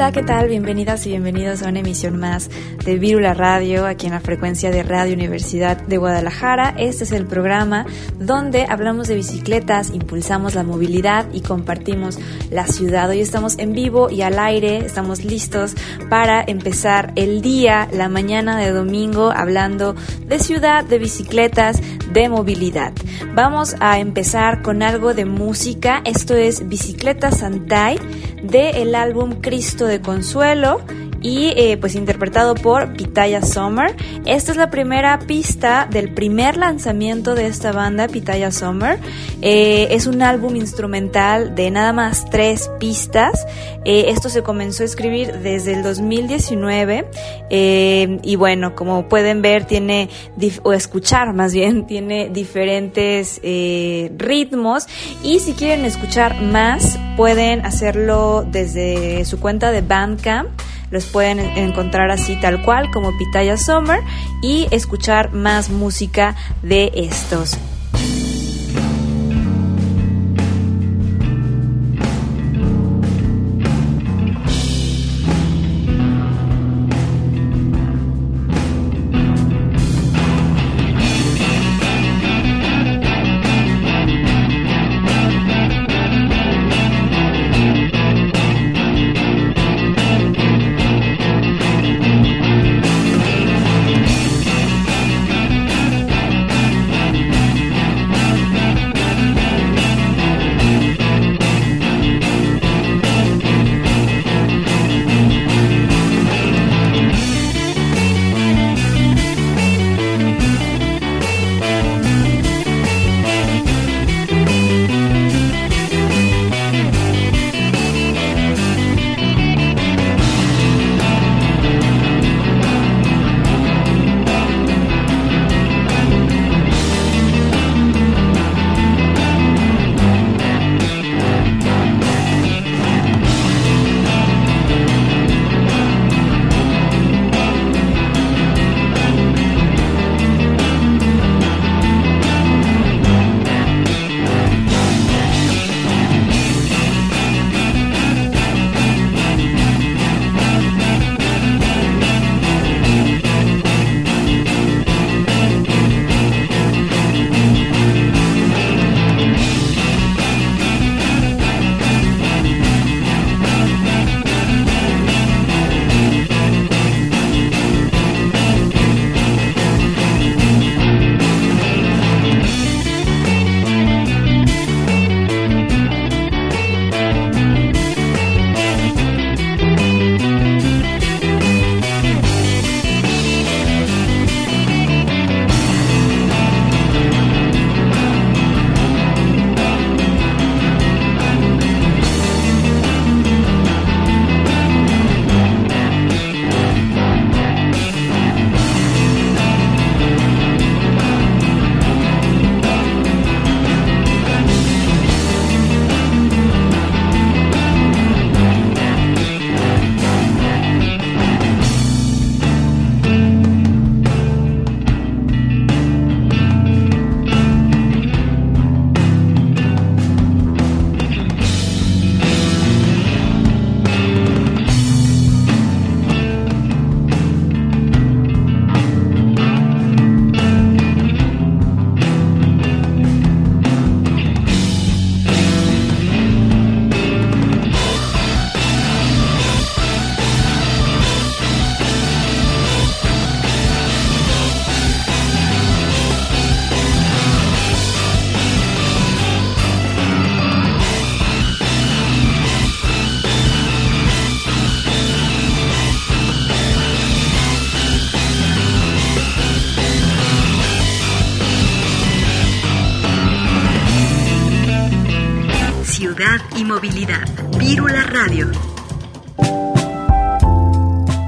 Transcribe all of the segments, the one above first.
Hola, ¿qué tal? Bienvenidas y bienvenidos a una emisión más de Virula Radio, aquí en la frecuencia de Radio Universidad de Guadalajara. Este es el programa donde hablamos de bicicletas, impulsamos la movilidad y compartimos la ciudad. Hoy estamos en vivo y al aire, estamos listos para empezar el día, la mañana de domingo, hablando de ciudad, de bicicletas, de movilidad. Vamos a empezar con algo de música. Esto es Bicicleta Santay del el álbum Cristo de Consuelo y eh, pues interpretado por Pitaya Summer. Esta es la primera pista del primer lanzamiento de esta banda, Pitaya Summer. Eh, es un álbum instrumental de nada más tres pistas. Eh, esto se comenzó a escribir desde el 2019 y bueno, como pueden ver tiene, o escuchar más bien, tiene diferentes ritmos y si quieren escuchar más pueden hacerlo desde su cuenta de Bandcamp los pueden encontrar así tal cual como Pitaya Summer y escuchar más música de estos. Y movilidad. Vírula Radio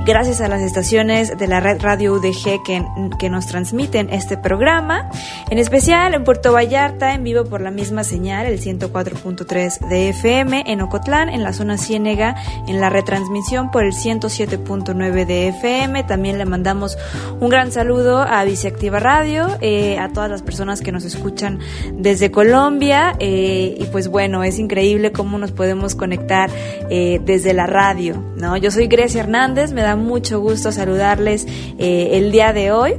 gracias a las estaciones de la red Radio UDG que, que, nos transmiten este programa, en especial en Puerto Vallarta, en vivo por la misma señal, el 104.3 de FM, en Ocotlán, en la zona Ciénega, en la retransmisión por el 107.9 de FM. También le mandamos un gran saludo a Viceactiva Radio, eh, a todas las personas que nos escuchan desde Colombia. Eh, y pues bueno, es increíble cómo nos podemos conectar eh, desde la radio. ¿no? Yo soy Grecia Hernández, me da mucho gusto saludarles eh, el día de hoy.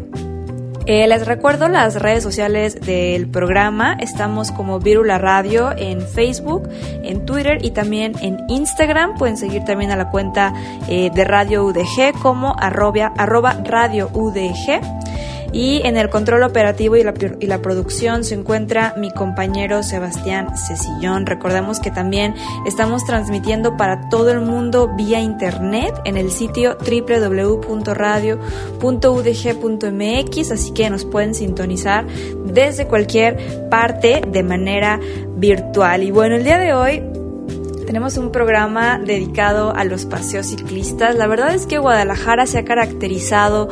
Eh, les recuerdo las redes sociales del programa. Estamos como Virula Radio en Facebook, en Twitter y también en Instagram. Pueden seguir también a la cuenta eh, de Radio UDG como arroba, arroba Radio UDG. Y en el control operativo y la, y la, producción se encuentra mi compañero Sebastián Cecillón. Recordemos que también estamos transmitiendo para todo el mundo vía internet en el sitio www.radio.udg.mx, así que nos pueden sintonizar desde cualquier parte de manera virtual. Y bueno, el día de hoy tenemos un programa dedicado a los paseos ciclistas. La verdad es que Guadalajara se ha caracterizado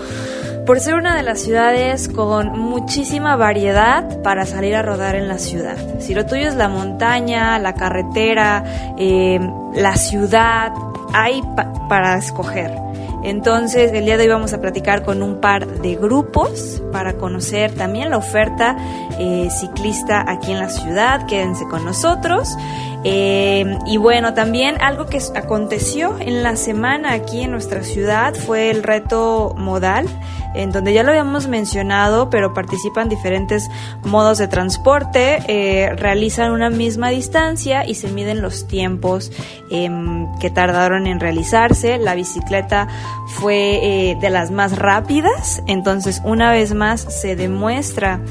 por ser una de las ciudades con muchísima variedad para salir a rodar en la ciudad. Si lo tuyo es la montaña, la carretera, eh, la ciudad, hay para escoger. Entonces, el día de hoy vamos a platicar con un par de grupos para conocer también la oferta eh, ciclista aquí en la ciudad. Quédense con nosotros. Eh, y bueno, también algo que aconteció en la semana aquí en nuestra ciudad fue el reto modal, en donde ya lo habíamos mencionado, pero participan diferentes modos de transporte, eh, realizan una misma distancia y se miden los tiempos em, que tardaron en realizarse. La bicicleta fue eh, de las más rápidas, entonces una vez más se demuestra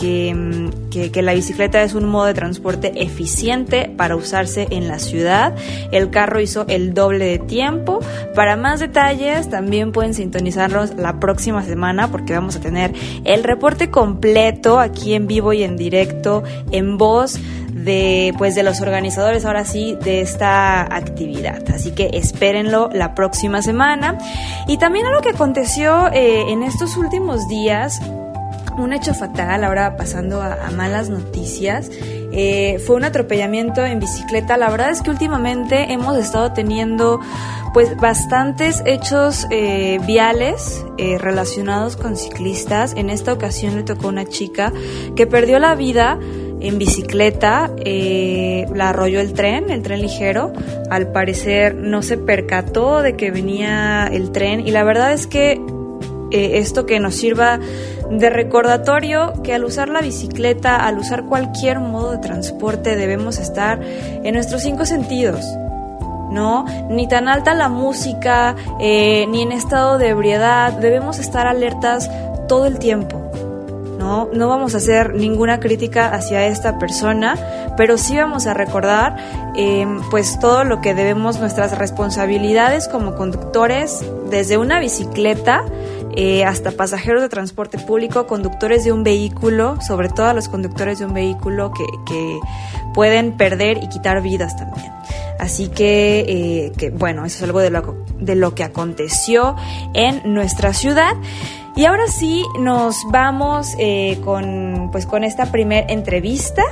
que, la bicicleta es un modo de transporte eficiente para usarse en la ciudad. El carro hizo el doble de tiempo. Para más detalles también pueden sintonizarlos la próxima semana porque vamos a tener el reporte completo aquí en vivo y en directo en voz de pues de los organizadores ahora sí de esta actividad así que espérenlo la próxima semana y también algo que aconteció eh, en estos últimos días un hecho fatal, ahora pasando a, malas noticias. Eh, fue un atropellamiento en bicicleta. La verdad es que últimamente hemos estado teniendo pues bastantes hechos eh, viales eh, relacionados con ciclistas. En esta ocasión le tocó una chica que perdió la vida en bicicleta, la arrolló el tren, el tren ligero. Al parecer no se percató de que venía el tren y la verdad es que esto que nos sirva de recordatorio que al usar la bicicleta, al usar cualquier modo de transporte, debemos estar en nuestros cinco sentidos. ¿no? Ni tan alta la música, eh, ni en estado de ebriedad, debemos estar alertas todo el tiempo. ¿no? no vamos a hacer ninguna crítica hacia esta persona, pero sí vamos a recordar eh, pues todo lo que debemos, nuestras responsabilidades como conductores desde una bicicleta eh, hasta pasajeros de transporte público, conductores de un vehículo, sobre todo a los conductores de un vehículo que, pueden perder y quitar vidas también. Así que, eh, que, bueno, eso es algo de lo, de lo que aconteció en nuestra ciudad. Y ahora sí nos vamos eh, con, pues, con esta primer entrevista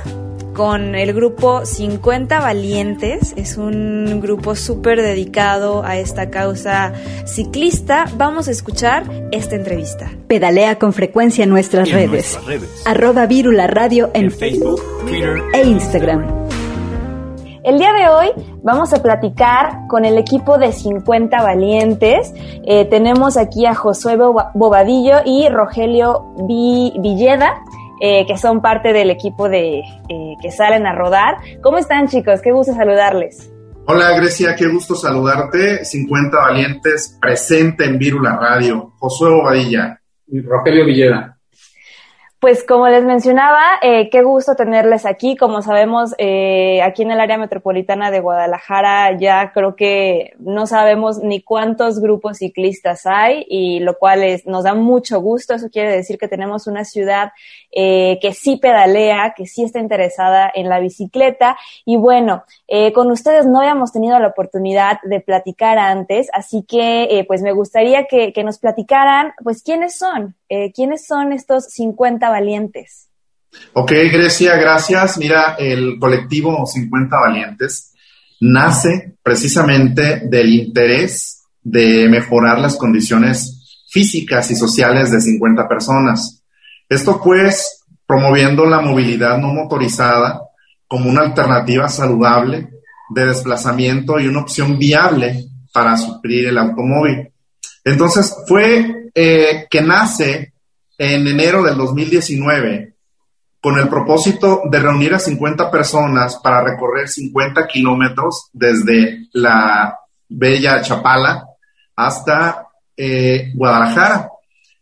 con el grupo 50 Valientes. Es un grupo súper dedicado a esta causa ciclista. Vamos a escuchar esta entrevista. Pedalea con frecuencia en nuestras, redes. Arroba Virula Radio en, Facebook, Twitter e Instagram. El día de hoy vamos a platicar con el equipo de 50 Valientes. Eh, tenemos aquí a Josué Bobadillo y Rogelio Villeda. Eh, que son parte del equipo de eh, que salen a rodar. ¿Cómo están chicos? Qué gusto saludarles. Hola Grecia, qué gusto saludarte. 50 Valientes presente en Vírula Radio. Josué Bobadilla. Y Rogelio Villeda. Pues como les mencionaba, eh, qué gusto tenerles aquí. Como sabemos, eh, aquí en el área metropolitana de Guadalajara ya creo que no sabemos ni cuántos grupos ciclistas hay y lo cual nos da mucho gusto. Eso quiere decir que tenemos una ciudad eh, que sí pedalea, que sí está interesada en la bicicleta. Y bueno, con ustedes no habíamos tenido la oportunidad de platicar antes, así que pues me gustaría que, que, nos platicaran, pues quiénes son, quiénes son estos 50 valientes. Ok, Grecia, gracias. Mira, el colectivo 50 Valientes nace precisamente del interés de mejorar las condiciones físicas y sociales de 50 personas. Esto pues promoviendo la movilidad no motorizada como una alternativa saludable de desplazamiento y una opción viable para suplir el automóvil. Entonces fue eh, que nace en enero del 2019 con el propósito de reunir a 50 personas para recorrer 50 kilómetros desde la bella Chapala hasta eh, Guadalajara.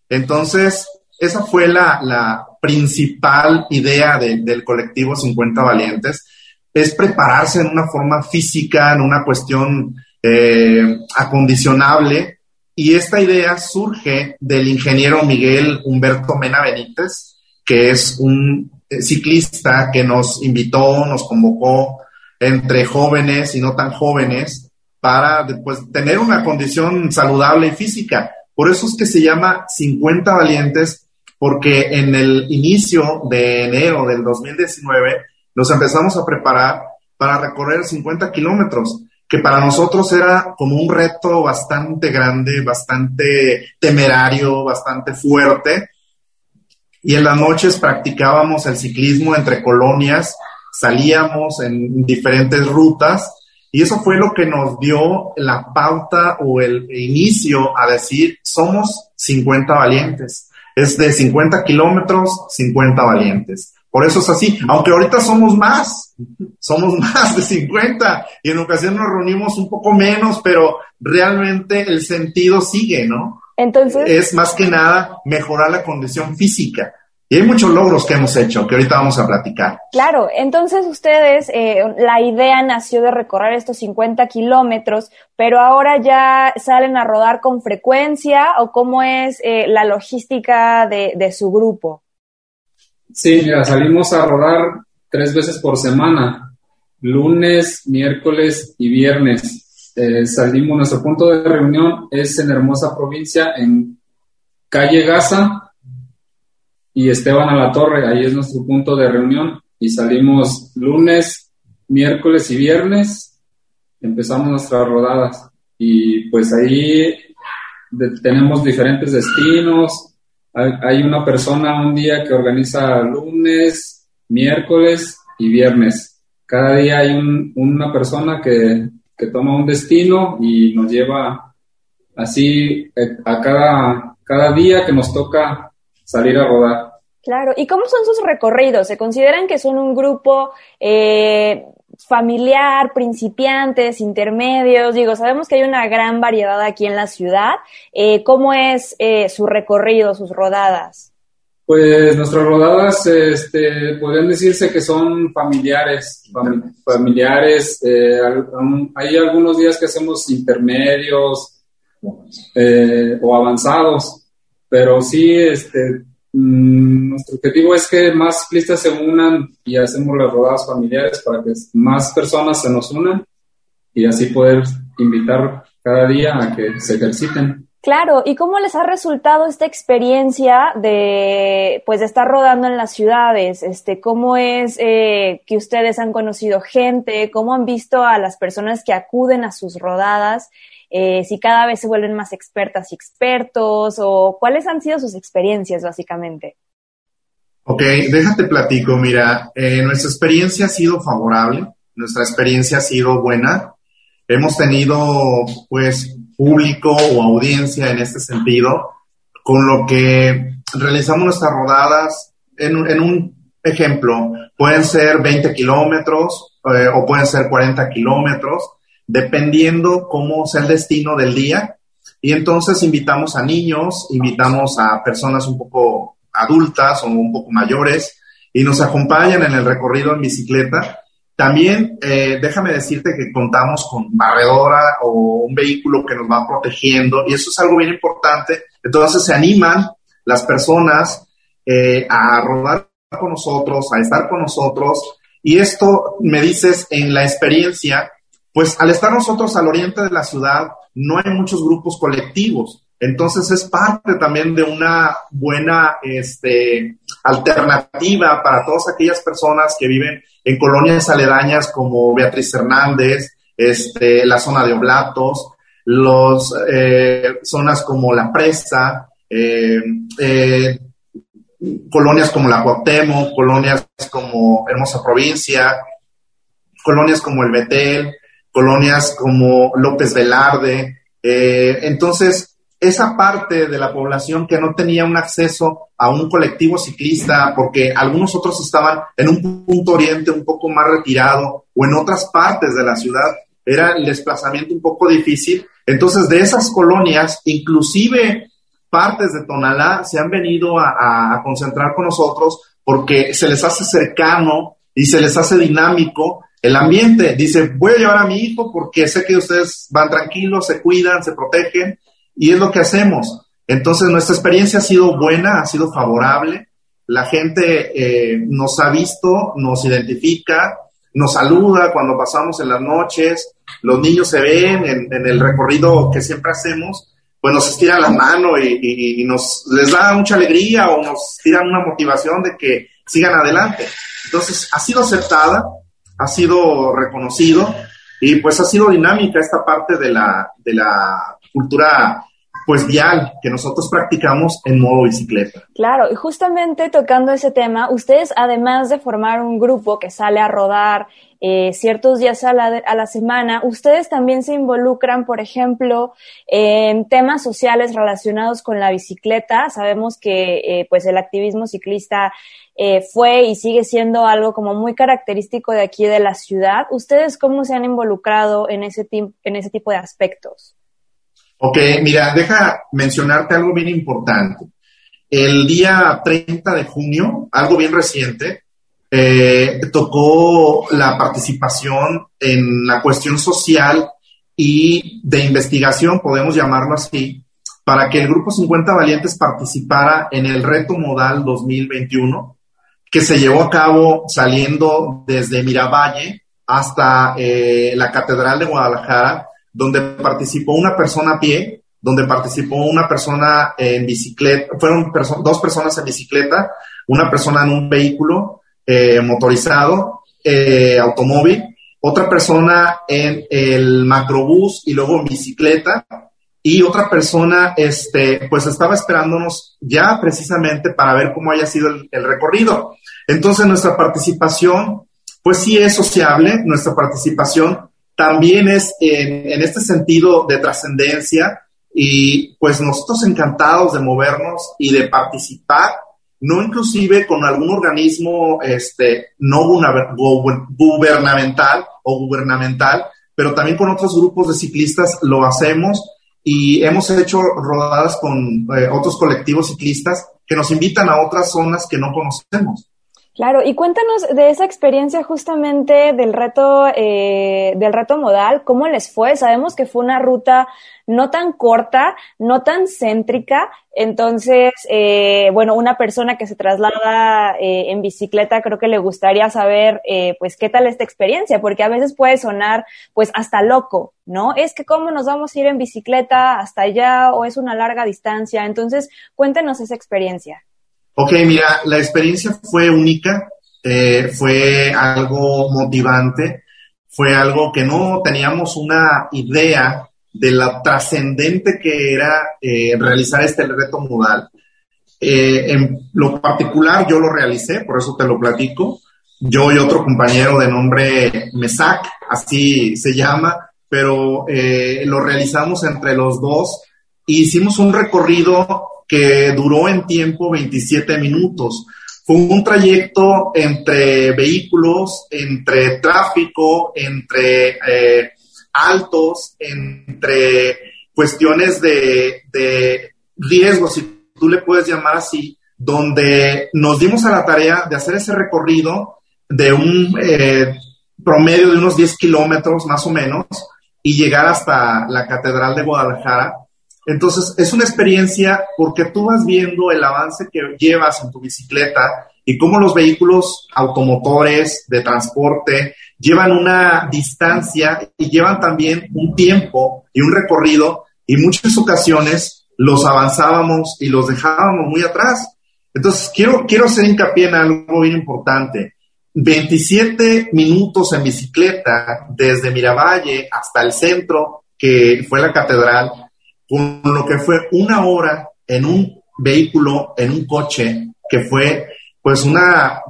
Entonces, esa fue la, la principal idea de, del colectivo 50 Valientes, es prepararse en una forma física, en una cuestión eh, acondicionable. Y esta idea surge del ingeniero Miguel Humberto Mena Benítez, que es un ciclista que nos invitó, nos convocó entre jóvenes y no tan jóvenes para tener una condición saludable y física. Por eso es que se llama 50 valientes, porque en el inicio de enero del 2019 nos empezamos a preparar para recorrer 50 kilómetros, que para nosotros era como un reto bastante grande, bastante temerario, bastante fuerte. Y en las noches practicábamos el ciclismo entre colonias, salíamos en diferentes rutas y eso fue lo que nos dio la pauta o el inicio a decir, somos 50 valientes. Es de 50 kilómetros, 50 valientes. Por eso es así, aunque ahorita somos más, somos más de 50 y en ocasiones nos reunimos un poco menos, pero realmente el sentido sigue, ¿no? Entonces. Es más que nada mejorar la condición física. Y hay muchos logros que hemos hecho que ahorita vamos a platicar. Claro, entonces ustedes, eh, la idea nació de recorrer estos 50 kilómetros, pero ahora ya salen a rodar con frecuencia o cómo es eh, la logística de, de su grupo. Sí, mira, salimos a rodar tres veces por semana, lunes, miércoles y viernes. Eh, salimos, nuestro punto de reunión es en Hermosa Provincia, en calle Gaza y Esteban a la Torre, ahí es nuestro punto de reunión. Y salimos lunes, miércoles y viernes, empezamos nuestras rodadas. Y pues ahí tenemos diferentes destinos, hay una persona un día que organiza lunes, miércoles y viernes. Cada día hay un, una persona que, que, toma un destino y nos lleva así eh, a cada, cada día que nos toca salir a rodar. Claro, ¿y cómo son sus recorridos? ¿Se consideran que son un grupo eh, familiar, principiantes, intermedios, digo, sabemos que hay una gran variedad aquí en la ciudad. Eh, ¿Cómo es eh, su recorrido, sus rodadas? Pues nuestras rodadas, este, podrían decirse que son familiares, fam familiares. Eh, hay algunos días que hacemos intermedios o avanzados, pero sí, este, Mm, nuestro objetivo es que más ciclistas se unan y hacemos las rodadas familiares para que más personas se nos unan y así poder invitar cada día a que se ejerciten. Claro, ¿y cómo les ha resultado esta experiencia de pues de estar rodando en las ciudades? Este, ¿cómo es eh, que ustedes han conocido gente? ¿Cómo han visto a las personas que acuden a sus rodadas? Eh, si cada vez se vuelven más expertas y expertos o cuáles han sido sus experiencias básicamente. Ok, déjate platico. Mira, eh, nuestra experiencia ha sido favorable, nuestra experiencia ha sido buena. Hemos tenido, pues, público o audiencia en este sentido, con lo que realizamos nuestras rodadas en, un ejemplo. Pueden ser 20 kilómetros eh, o pueden ser 40 kilómetros dependiendo cómo sea el destino del día. Y entonces invitamos a niños, invitamos a personas un poco adultas o un poco mayores y nos acompañan en el recorrido en bicicleta. También eh, déjame decirte que contamos con barredora o un vehículo que nos va protegiendo y eso es algo bien importante. Entonces se animan las personas eh, a rodar con nosotros, a estar con nosotros. Y esto me dices en la experiencia, pues al estar nosotros al oriente de la ciudad, no hay muchos grupos colectivos. Entonces es parte también de una buena este, alternativa para todas aquellas personas que viven en colonias aledañas como Beatriz Hernández, este, la zona de Oblatos, los, eh, zonas como La Presa, eh, eh, colonias como la Cuauhtémoc, colonias como Hermosa Provincia, colonias como El Betel, colonias como López Velarde. entonces, esa parte de la población que no tenía un acceso a un colectivo ciclista, porque algunos otros estaban en un punto oriente un poco más retirado o en otras partes de la ciudad, era el desplazamiento un poco difícil. Entonces, de esas colonias, inclusive partes de Tonalá se han venido a, a concentrar con nosotros porque se les hace cercano y se les hace dinámico el ambiente. Dice, voy a llevar a mi hijo porque sé que ustedes van tranquilos, se cuidan, se protegen y es lo que hacemos. Entonces nuestra experiencia ha sido buena, ha sido favorable. La gente eh, nos ha visto, nos identifica, nos saluda cuando pasamos en las noches. Los niños se ven en, el recorrido que siempre hacemos, pues nos estiran la mano y, nos les da mucha alegría o nos tiran una motivación de que sigan adelante. Entonces ha sido aceptada, ha sido reconocido y pues ha sido dinámica esta parte de la, de la cultura pues vial que nosotros practicamos en modo bicicleta. Claro, y justamente tocando ese tema, ustedes además de formar un grupo que sale a rodar eh, ciertos días a la, a la semana, ustedes también se involucran, por ejemplo, en temas sociales relacionados con la bicicleta. Sabemos que eh, pues el activismo ciclista eh, fue y sigue siendo algo como muy característico de aquí de la ciudad. ¿Ustedes cómo se han involucrado en ese, en ese tipo de aspectos? Ok, mira, deja mencionarte algo bien importante. El día 30 de junio, algo bien reciente, eh, tocó la participación en la cuestión social y de investigación, podemos llamarlo así, para que el Grupo 50 Valientes participara en el Reto Modal 2021, que se llevó a cabo saliendo desde Miravalle hasta eh, la Catedral de Guadalajara donde participó una persona a pie, donde participó una persona en bicicleta, fueron dos personas en bicicleta, una persona en un vehículo eh, motorizado, eh, automóvil, otra persona en el macrobús y luego en bicicleta, y otra persona, este, pues estaba esperándonos ya precisamente para ver cómo haya sido el, el recorrido. Entonces nuestra participación, pues sí es sociable, nuestra participación también es en, este sentido de trascendencia y pues nosotros encantados de movernos y de participar, no inclusive con algún organismo este, no gubernamental o gubernamental, pero también con otros grupos de ciclistas lo hacemos y hemos hecho rodadas con eh, otros colectivos ciclistas que nos invitan a otras zonas que no conocemos. Claro, y cuéntanos de esa experiencia justamente del reto, eh, del reto modal, ¿cómo les fue? Sabemos que fue una ruta no tan corta, no tan céntrica, entonces, eh, bueno, una persona que se traslada eh, en bicicleta creo que le gustaría saber, eh, pues, qué tal esta experiencia, porque a veces puede sonar, pues, hasta loco, ¿no? Es que cómo nos vamos a ir en bicicleta hasta allá o es una larga distancia, entonces, cuéntenos esa experiencia. Ok, mira, la experiencia fue única, eh, fue algo motivante, fue algo que no teníamos una idea de la trascendente que era eh, realizar este reto modal. Eh, en lo particular yo lo realicé, por eso te lo platico. Yo y otro compañero de nombre Mesac, así se llama, pero lo realizamos entre los dos. Hicimos un recorrido que duró en tiempo 27 minutos. Fue un trayecto entre vehículos, entre tráfico, entre eh, altos, entre cuestiones de, de riesgo, si tú le puedes llamar así, donde nos dimos a la tarea de hacer ese recorrido de un eh, promedio de unos 10 kilómetros más o menos y llegar hasta la Catedral de Guadalajara. Entonces, es una experiencia porque tú vas viendo el avance que llevas en tu bicicleta y cómo los vehículos automotores de transporte llevan una distancia y llevan también un tiempo y un recorrido y muchas ocasiones los avanzábamos y los dejábamos muy atrás. Entonces, quiero, quiero hacer hincapié en algo bien importante. 27 minutos en bicicleta desde Miravalle hasta el centro, que fue la catedral, con lo que fue una hora en un vehículo, en un coche, que fue pues una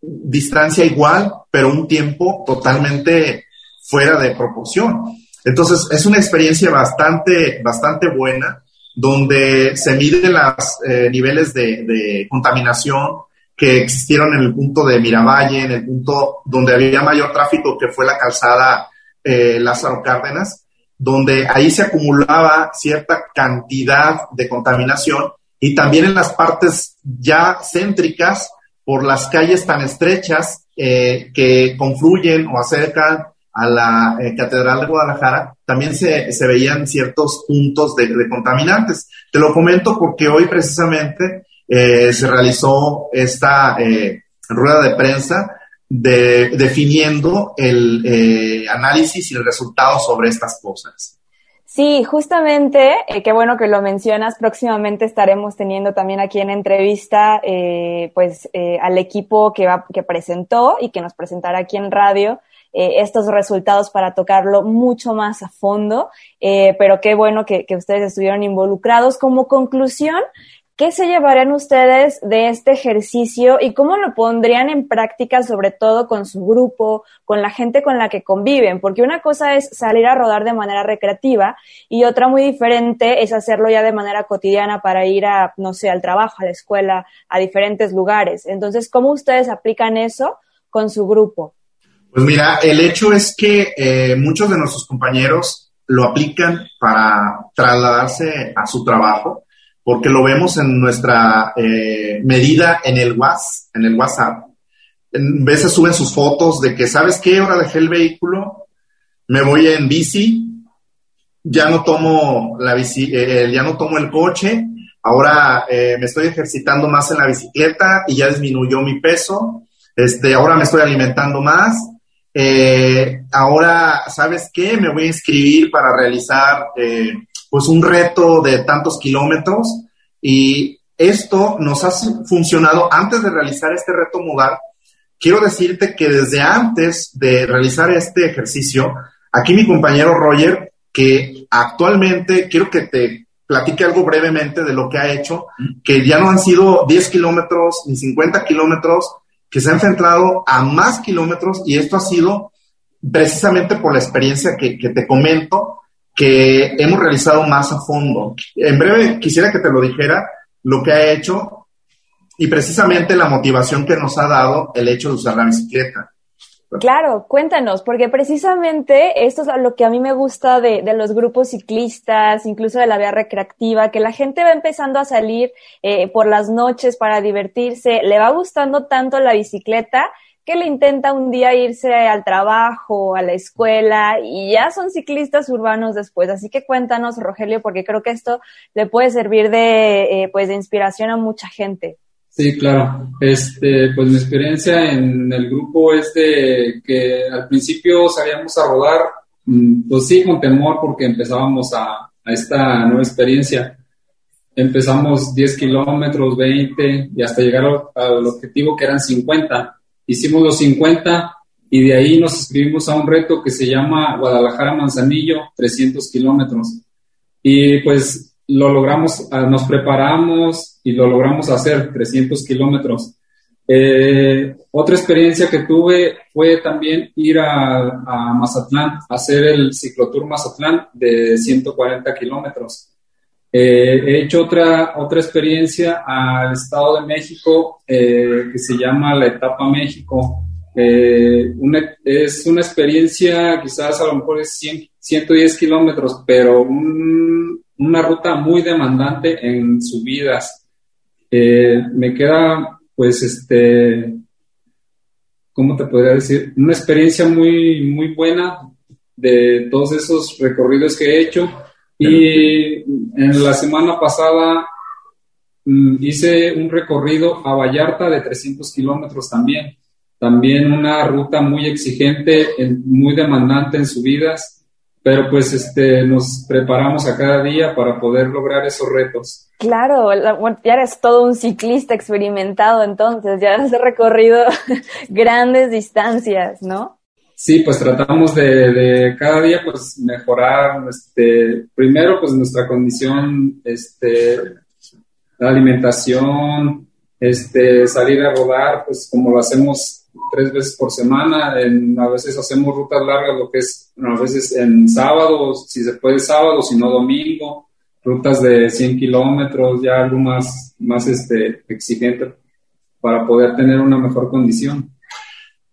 distancia igual, pero un tiempo totalmente fuera de proporción. Entonces, es una experiencia bastante, bastante buena donde se miden los eh, niveles de, contaminación que existieron en el punto de Miravalle, en el punto donde había mayor tráfico, que fue la calzada eh, Lázaro Cárdenas, donde ahí se acumulaba cierta cantidad de contaminación y también en las partes ya céntricas por las calles tan estrechas eh, que confluyen o acercan a la eh, Catedral de Guadalajara, también se, se veían ciertos puntos de, contaminantes. Te lo comento porque hoy precisamente eh, se realizó esta rueda de prensa de, definiendo el análisis y el resultado sobre estas cosas. Sí, justamente, qué bueno que lo mencionas. Próximamente estaremos teniendo también aquí en entrevista, pues, al equipo que que presentó y que nos presentará aquí en radio eh, estos resultados para tocarlo mucho más a fondo, eh, pero qué bueno que, ustedes estuvieron involucrados. Como conclusión, ¿qué se llevarían ustedes de este ejercicio y cómo lo pondrían en práctica, sobre todo con su grupo, con la gente con la que conviven? Porque una cosa es salir a rodar de manera recreativa y otra muy diferente es hacerlo ya de manera cotidiana para ir a, no sé, al trabajo, a la escuela, a diferentes lugares. Entonces, ¿cómo ustedes aplican eso con su grupo? Pues mira, el hecho es que eh, muchos de nuestros compañeros lo aplican para trasladarse a su trabajo, porque lo vemos en nuestra eh, medida en el WhatsApp, en el WhatsApp. En veces suben sus fotos de que, ¿sabes qué? Ahora dejé el vehículo, me voy en bici, ya no tomo la bici, eh, ya no tomo el coche, ahora me estoy ejercitando más en la bicicleta y ya disminuyó mi peso, este, ahora me estoy alimentando más eh, ahora, ¿sabes qué? Me voy a inscribir para realizar eh, pues un reto de tantos kilómetros y esto nos ha funcionado antes de realizar este reto modal. Quiero decirte que desde antes de realizar este ejercicio, aquí mi compañero Roger, que actualmente quiero que te platique algo brevemente de lo que ha hecho, que ya no han sido 10 kilómetros ni 50 kilómetros, que se ha enfrentado a más kilómetros y esto ha sido precisamente por la experiencia que, te comento, que hemos realizado más a fondo. En breve quisiera que te lo dijera lo que ha hecho y precisamente la motivación que nos ha dado el hecho de usar la bicicleta. Claro, cuéntanos, porque precisamente esto es lo que a mí me gusta de, los grupos ciclistas, incluso de la vía recreativa, que la gente va empezando a salir eh, por las noches para divertirse, le va gustando tanto la bicicleta que le intenta un día irse al trabajo, a la escuela y ya son ciclistas urbanos después. Así que cuéntanos, Rogelio, porque creo que esto le puede servir de, eh, pues, de inspiración a mucha gente. Sí, claro. Este, pues mi experiencia en el grupo es de que al principio salíamos a rodar, mm, pues sí, con temor porque empezábamos a, esta nueva experiencia. Empezamos 10 kilómetros, 20 y hasta llegar al objetivo que eran 50. Hicimos los 50 y de ahí nos inscribimos a un reto que se llama Guadalajara Manzanillo, 300 kilómetros. Y pues lo logramos, ah, nos preparamos y lo logramos hacer, 300 kilómetros. Eh, otra experiencia que tuve fue también ir a, Mazatlán, hacer el ciclotour Mazatlán de 140 kilómetros. Eh, he hecho otra, otra experiencia al Estado de México eh, que se llama la Etapa México. es una experiencia, quizás a lo mejor es 110 kilómetros, pero un, una ruta muy demandante en subidas. Eh, me queda, pues, este, ¿cómo te podría decir? Una experiencia muy, muy buena de todos esos recorridos que he hecho. Y en la semana pasada mm, hice un recorrido a Vallarta de 300 kilómetros también. También una ruta muy exigente, muy demandante en subidas pero pues este, nos preparamos a cada día para poder lograr esos retos. Claro, ya eres todo un ciclista experimentado entonces, ya has recorrido grandes distancias, ¿no? Sí, pues tratamos de, cada día pues mejorar, este, primero pues nuestra condición, este, la alimentación, este, salir a rodar, pues como lo hacemos tres veces por semana, a veces hacemos rutas largas, lo que es a veces en sábado, si se puede sábado, si no domingo, rutas de 100 kilómetros, ya algo más, más este, exigente para poder tener una mejor condición.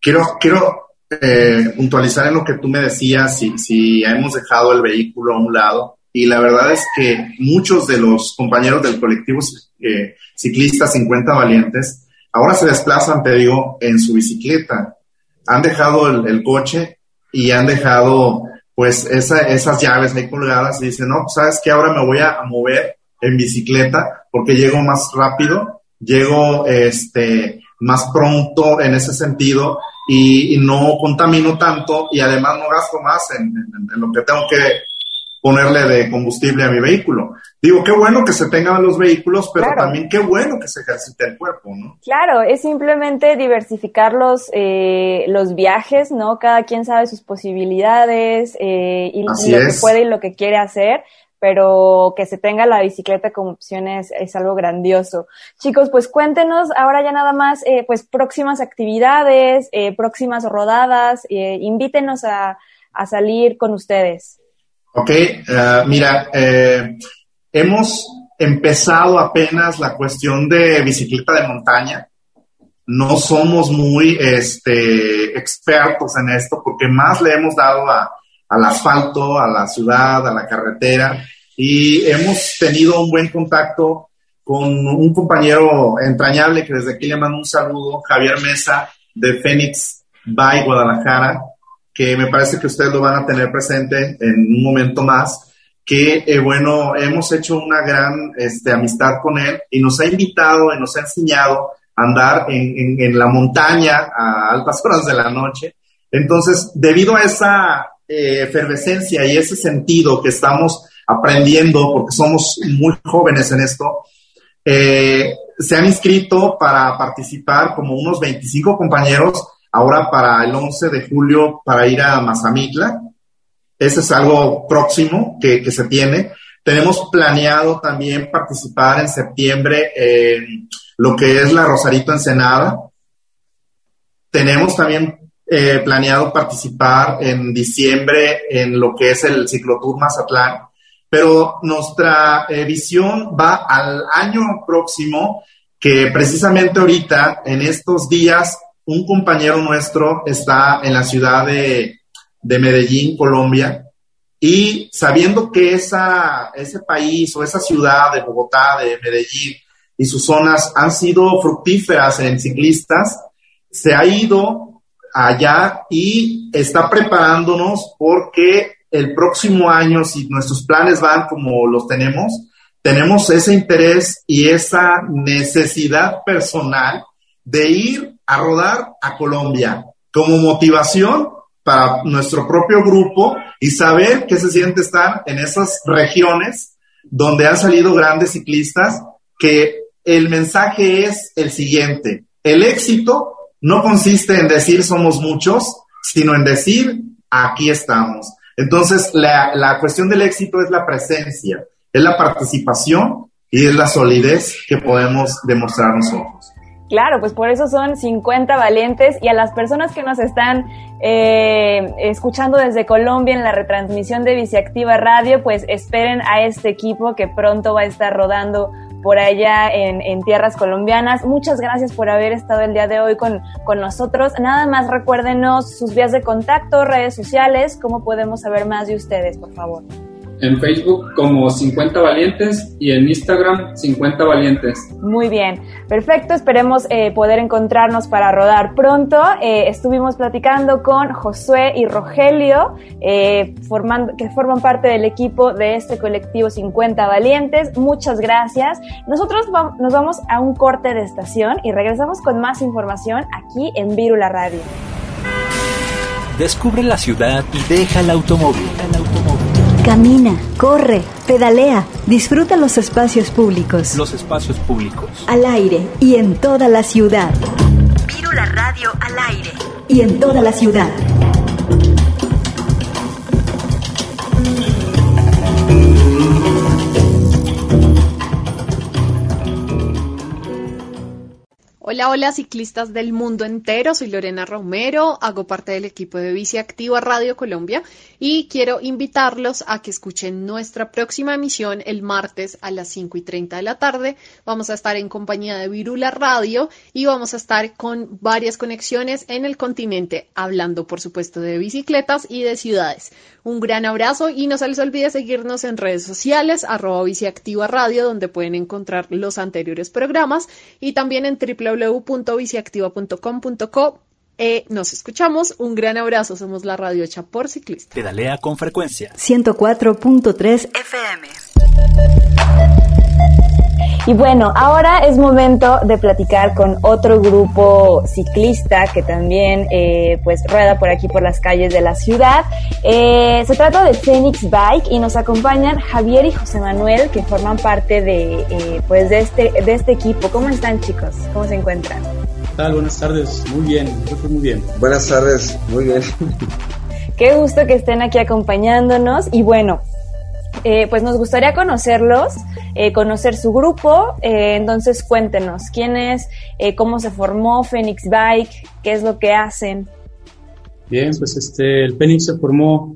Quiero, quiero eh, puntualizar en lo que tú me decías, si, si hemos dejado el vehículo a un lado, y la verdad es que muchos de los compañeros del colectivo eh, ciclistas 50 Valientes Ahora se desplazan, te digo, en su bicicleta. Han dejado el, coche y han dejado pues esas llaves ahí colgadas y dicen, no, pues, sabes que ahora me voy a mover en bicicleta porque llego más rápido, llego este, más pronto en ese sentido y, no contamino tanto y además no gasto más en lo que tengo que ponerle de combustible a mi vehículo. Digo, qué bueno que se tengan los vehículos, pero también qué bueno que se ejercite el cuerpo, ¿no? Claro, es simplemente diversificar los, eh, los viajes, ¿no? Cada quien sabe sus posibilidades eh, y, lo que puede y lo que quiere hacer pero que se tenga la bicicleta como opción es, algo grandioso. Chicos, pues cuéntenos ahora ya nada más, eh, pues próximas actividades, próximas rodadas, invítenos a, a salir con ustedes. Ok, eh, mira, eh, hemos empezado apenas la cuestión de bicicleta de montaña. No somos muy este, expertos en esto porque más le hemos dado al asfalto, a la ciudad, a la carretera y hemos tenido un buen contacto con un compañero entrañable que desde aquí le mando un saludo, Javier Mesa de Phoenix by Guadalajara, que me parece que ustedes lo van a tener presente en un momento más, que eh, bueno, hemos hecho una gran este, amistad con él y nos ha invitado y nos ha enseñado a andar en, en, la montaña a altas horas de la noche. Entonces, debido a esa eh, efervescencia y ese sentido que estamos aprendiendo, porque somos muy jóvenes en esto, eh, se han inscrito para participar como unos 25 compañeros ahora para el 11 de julio para ir a Mazamitla. Ese es algo próximo que, se tiene. Tenemos planeado también participar en septiembre en lo que es la Rosarito Ensenada. Tenemos también eh, planeado participar en diciembre en lo que es el ciclotour Mazatlán, pero nuestra eh, visión va al año próximo, que precisamente ahorita, en estos días, un compañero nuestro está en la ciudad de, Medellín, Colombia, y sabiendo que esa, ese país o esa ciudad de Bogotá, de Medellín y sus zonas han sido fructíferas en ciclistas, se ha ido allá y está preparándonos porque el próximo año, si nuestros planes van como los tenemos, tenemos ese interés y esa necesidad personal de ir a rodar a Colombia como motivación para nuestro propio grupo y saber qué se siente estar en esas regiones donde han salido grandes ciclistas, que el mensaje es el siguiente, el éxito no consiste en decir somos muchos, sino en decir aquí estamos. Entonces, la, la cuestión del éxito es la presencia, es la participación y es la solidez que podemos demostrar nosotros. Claro, pues por eso son 50 valientes y a las personas que nos están eh, escuchando desde Colombia en la retransmisión de Biciactiva Radio, pues esperen a este equipo que pronto va a estar rodando por allá en, tierras colombianas. Muchas gracias por haber estado el día de hoy con, con nosotros. Nada más recuérdenos sus vías de contacto, redes sociales, cómo podemos saber más de ustedes, por favor. En Facebook como 50 Valientes y en Instagram 50 Valientes. Muy bien, perfecto. Esperemos eh, poder encontrarnos para rodar pronto. Eh, estuvimos platicando con Josué y Rogelio, eh, formando, que forman parte del equipo de este colectivo 50 Valientes. Muchas gracias. Nosotros nos vamos a un corte de estación y regresamos con más información aquí en Virula Radio. Descubre la ciudad y deja el automóvil. Camina, corre, pedalea, disfruta los espacios públicos. Los espacios públicos. Al aire y en toda la ciudad. Virula Radio al aire. Y en toda la ciudad. Hola, hola ciclistas del mundo entero, soy Lorena Romero, hago parte del equipo de Bici Activa Radio Colombia y quiero invitarlos a que escuchen nuestra próxima emisión el martes a las 5 y 30 de la tarde. Vamos a estar en compañía de Virula Radio y vamos a estar con varias conexiones en el continente, hablando por supuesto de bicicletas y de ciudades. Un gran abrazo y no se les olvide seguirnos en redes sociales, arroba Biciactiva Radio, donde pueden encontrar los anteriores programas y también en www.biciactiva.com.co. Eh, nos escuchamos, un gran abrazo, somos la radio hecha por ciclistas. Pedalea con frecuencia. 104.3 FM. Y bueno, ahora es momento de platicar con otro grupo ciclista que también eh, pues rueda por aquí por las calles de la ciudad. Eh, se trata de Phoenix Bike y nos acompañan Javier y José Manuel que forman parte de eh, pues de este de este equipo. ¿Cómo están chicos? ¿Cómo se encuentran? ¿Qué tal? Buenas tardes. Muy bien, yo fui muy bien. Buenas tardes, muy bien. Qué gusto que estén aquí acompañándonos y bueno, eh, pues nos gustaría conocerlos, eh, conocer su grupo. Eh, entonces cuéntenos quién es, eh, cómo se formó Phoenix Bike, qué es lo que hacen. Bien, pues este, el Phoenix se formó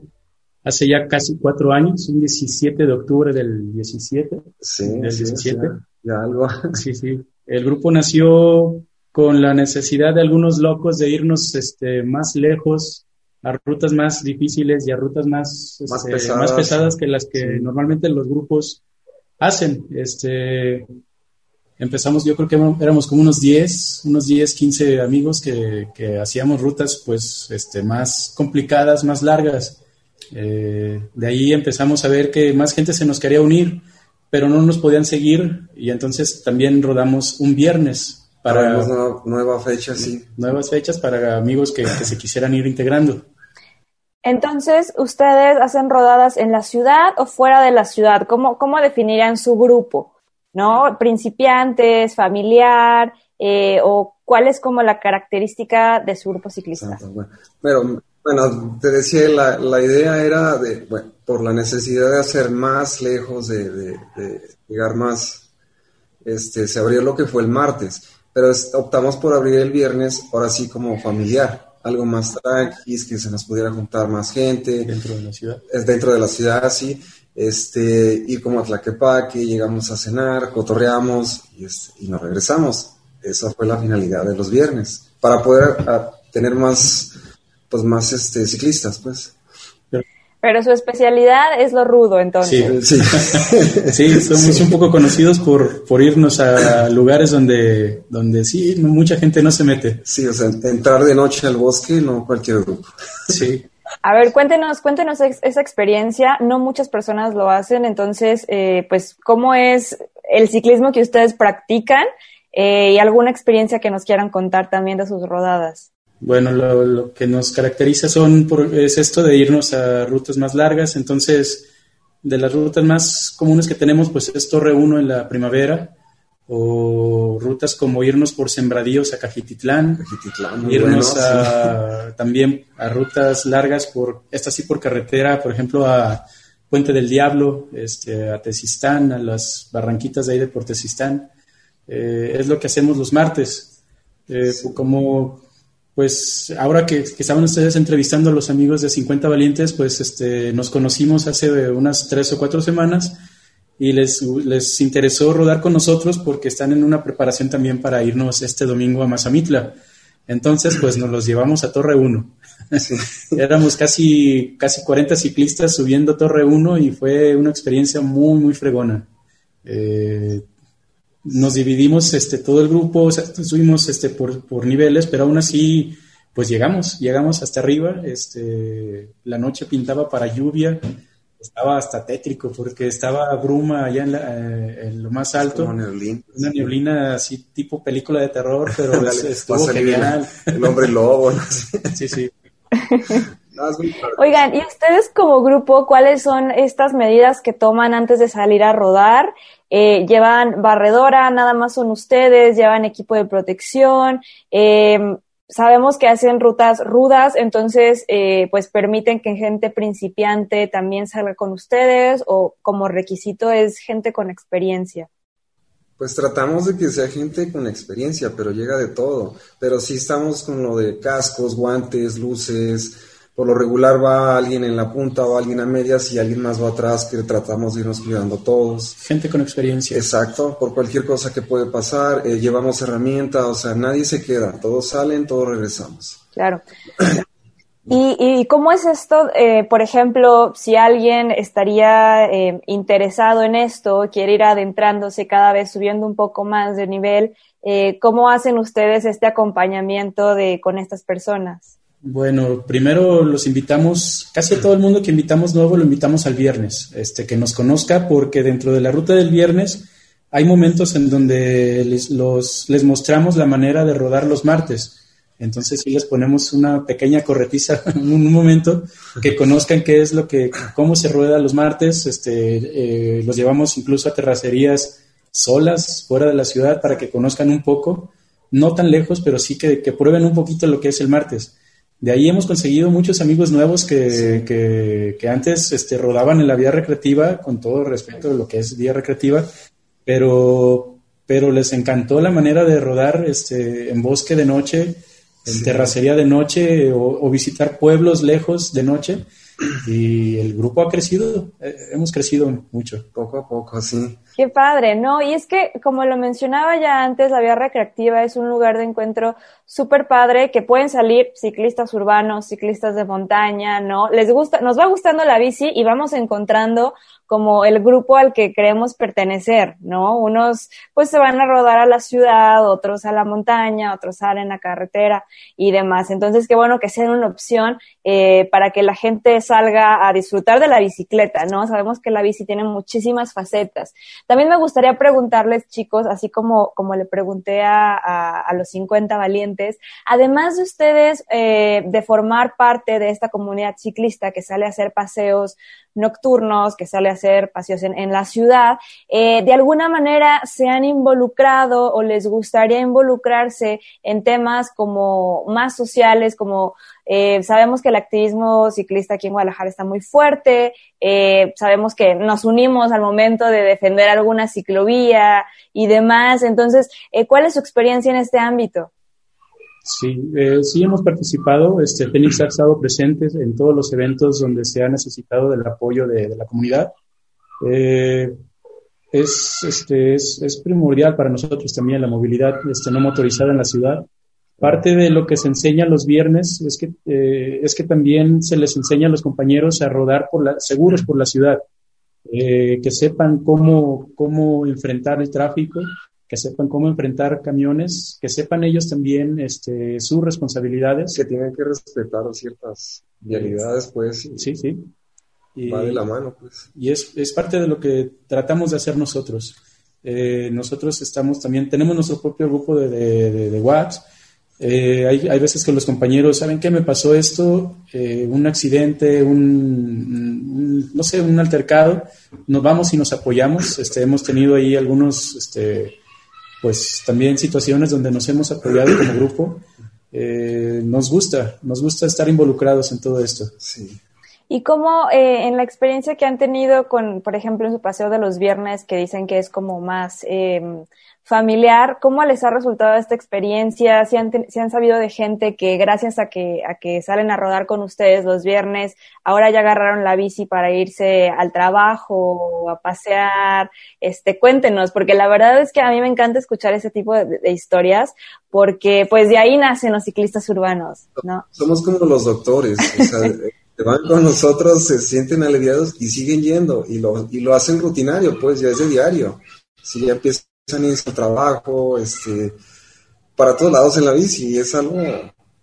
hace ya casi cuatro años, un 17 de octubre del 17. Sí, del sí, 17. ya, ya algo. Sí, sí. El grupo nació con la necesidad de algunos locos de irnos este, más lejos, a rutas más difíciles y a rutas más, Más este, pesadas. más pesadas que las que Sí. normalmente los grupos hacen. Este, empezamos, yo creo que éramos como unos 10, unos 10, 15 amigos que, que hacíamos rutas pues este, más complicadas, más largas. Eh, de ahí empezamos a ver que más gente se nos quería unir, pero no nos podían seguir y entonces también rodamos un viernes para nueva, nueva fecha, sí. nuevas fechas para amigos que, que se quisieran ir integrando. Entonces, ¿ustedes hacen rodadas en la ciudad o fuera de la ciudad? ¿Cómo, cómo definirían su grupo? ¿No? ¿Principiantes, familiar? Eh, ¿O cuál es como la característica de su grupo ciclista? Bueno. Pero, bueno, te decía, la, la idea era de, bueno, por la necesidad de hacer más lejos, de, de- de llegar más, este, se abrió lo que fue el martes, pero optamos por abrir el viernes, ahora sí como familiar, algo más tranqui, que se nos pudiera juntar más gente, dentro de la ciudad. es dentro de la ciudad, sí, este, ir como a Tlaquepaque, llegamos a cenar, cotorreamos y, este, y nos regresamos. Esa fue la finalidad de los viernes, para poder ah, tener más, pues más este, ciclistas, pues. Pero su especialidad es lo rudo, entonces. Sí. Sí, somos un poco conocidos por, por irnos a lugares donde, donde sí, mucha gente no se mete. Sí, o sea, entrar de noche al bosque, no cualquier grupo. Sí. A ver, cuéntenos, cuéntenos ex- esa experiencia. No muchas personas lo hacen, entonces, eh, pues, ¿cómo es el ciclismo que ustedes practican? Eh, y alguna experiencia que nos quieran contar también de sus rodadas. Bueno, lo, lo que nos caracteriza son por- es esto de irnos a rutas más largas. Entonces, de las rutas más comunes que tenemos, pues es Torre 1 en la primavera, o rutas como irnos por sembradíos a Cajititlán, irnos bueno, a, también a rutas largas por esta sí por carretera, por ejemplo a Puente del Diablo, este, a Tezistán, a las barranquitas de ahí de por Tezistán. Eh, es lo que hacemos los martes. Eh, Como pues ahora que, que estaban ustedes entrevistando a los amigos de 50 Valientes, pues este, nos conocimos hace unas tres o cuatro semanas y les, les interesó rodar con nosotros porque están en una preparación también para irnos este domingo a Mazamitla. Entonces, pues nos los llevamos a Torre 1. Éramos casi, casi 40 ciclistas subiendo Torre 1 y fue una experiencia muy, muy fregona. Eh, nos dividimos este, todo el grupo, o sea, subimos este, por, por, niveles, pero aún así, pues llegamos, llegamos hasta arriba. Este, la noche pintaba para lluvia, estaba hasta tétrico porque estaba bruma allá en, eh, lo más alto. Una neblina. así tipo película de terror, pero estuvo genial. El, hombre lobo. sí, sí. Oigan, ¿y ustedes como grupo cuáles son estas medidas que toman antes de salir a rodar? Eh, ¿Llevan barredora? ¿Nada más son ustedes? ¿Llevan equipo de protección? Eh, sabemos que hacen rutas rudas, entonces eh, pues permiten que gente principiante también salga con ustedes o como requisito es gente con experiencia. Pues tratamos de que sea gente con experiencia, pero llega de todo. Pero sí estamos con lo de cascos, guantes, luces, por lo regular va alguien en la punta o alguien a medias y alguien más va atrás que tratamos de irnos cuidando todos. Gente con experiencia. Exacto, por cualquier cosa que puede pasar, eh, llevamos herramientas, o sea, nadie se queda, todos salen, todos regresamos. Claro. ¿Y, y cómo es esto? Eh, por ejemplo, si alguien estaría eh, interesado en esto, quiere ir adentrándose cada vez, subiendo un poco más de nivel, ¿cómo hacen ustedes este acompañamiento de, con estas personas? Bueno, primero los invitamos, casi todo el mundo que invitamos nuevo lo invitamos al viernes, este, que nos conozca, porque dentro de la ruta del viernes hay momentos en donde les, los, les mostramos la manera de rodar los martes. Entonces sí les ponemos una pequeña corretiza en un momento que conozcan qué es lo que, cómo se rueda los martes. Este, eh, los llevamos incluso a terracerías solas fuera de la ciudad para que conozcan un poco, no tan lejos, pero sí que, que prueben un poquito lo que es el martes. De ahí hemos conseguido muchos amigos nuevos que, que, antes este, rodaban en la vía recreativa, con todo respeto a lo que es vía recreativa, pero, pero les encantó la manera de rodar este, en bosque de noche, en terracería de noche o, visitar pueblos lejos de noche. Y el grupo ha crecido, eh, hemos crecido mucho. Poco a poco, sí. Qué padre, ¿no? Y es que, como lo mencionaba ya antes, la vía recreativa es un lugar de encuentro súper padre que pueden salir ciclistas urbanos, ciclistas de montaña, ¿no? Les gusta, nos va gustando la bici y vamos encontrando como el grupo al que queremos pertenecer, ¿no? Unos pues se van a rodar a la ciudad, otros a la montaña, otros salen a carretera y demás. Entonces, qué bueno que sea una opción eh, para que la gente salga a disfrutar de la bicicleta, ¿no? Sabemos que la bici tiene muchísimas facetas. También me gustaría preguntarles, chicos, así como, como le pregunté a, a, los 50 valientes, además de ustedes eh, de formar parte de esta comunidad ciclista que sale a hacer paseos nocturnos, que sale a hacer paseos en, la ciudad, eh, de alguna manera se han involucrado o les gustaría involucrarse en temas como más sociales, como eh, sabemos que el activismo ciclista aquí en Guadalajara está muy fuerte, eh, sabemos que nos unimos al momento de defender alguna ciclovía y demás. Entonces, ¿cuál es su experiencia en este ámbito? Sí, eh, sí hemos participado. Este, Fénix ha estado presente en todos los eventos donde se ha necesitado del apoyo de, la comunidad. Eh, es, este, es, es, primordial para nosotros también la movilidad este, no motorizada en la ciudad. Parte de lo que se enseña los viernes es que, eh, es que también se les enseña a los compañeros a rodar por la, seguros por la ciudad, eh, que sepan cómo, cómo enfrentar el tráfico, que sepan cómo enfrentar camiones, que sepan ellos también este, sus responsabilidades. Que tienen que respetar ciertas vialidades, pues. Sí, sí. Y, va de la mano, pues. Y es, es parte de lo que tratamos de hacer nosotros. Eh, nosotros estamos también, tenemos nuestro propio grupo de, de, de, WhatsApp. Eh, hay, hay, veces que los compañeros, ¿saben qué me pasó esto? Eh, un accidente, un, un, no sé, un altercado. Nos vamos y nos apoyamos. Este, hemos tenido ahí algunos este, pues también situaciones donde nos hemos apoyado como grupo. Eh, nos gusta, nos gusta estar involucrados en todo esto. Sí. Y cómo eh, en la experiencia que han tenido con, por ejemplo, en su paseo de los viernes, que dicen que es como más eh, familiar, ¿cómo les ha resultado esta experiencia? Si han, si han sabido de gente que gracias a que, a que salen a rodar con ustedes los viernes, ahora ya agarraron la bici para irse al trabajo, a pasear, este, cuéntenos, porque la verdad es que a mí me encanta escuchar ese tipo de, historias, porque pues de ahí nacen los ciclistas urbanos, ¿no? Somos como los doctores, o sea, van con nosotros, se sienten aliviados y siguen yendo, y lo, y lo hacen rutinario, pues ya es de diario. Si ya empiezan a trabajo, este, para todos lados en la bici, es algo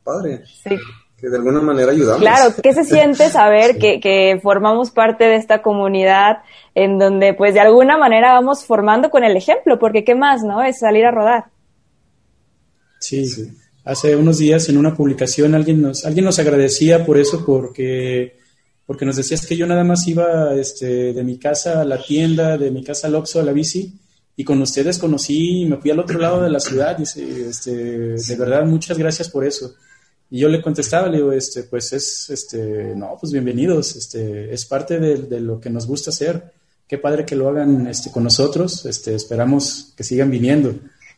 padre. Sí. Que de alguna manera ayudamos. Claro, ¿qué se siente saber que, que formamos parte de esta comunidad en donde pues de alguna manera vamos formando con el ejemplo? Porque qué más, ¿no? Es salir a rodar. Sí, sí. Hace unos días en una publicación alguien nos, alguien nos agradecía por eso, porque porque nos decías que yo nada más iba este, de mi casa a la tienda, de mi casa al Oxxo a la bici, y con ustedes conocí, me fui al otro lado de la ciudad, dice, este, de verdad, muchas gracias por eso. Y yo le contestaba, le digo, este, pues es, este, no, pues bienvenidos, este, es parte de, lo que nos gusta hacer. Qué padre que lo hagan, este, con nosotros, este, esperamos que sigan viniendo.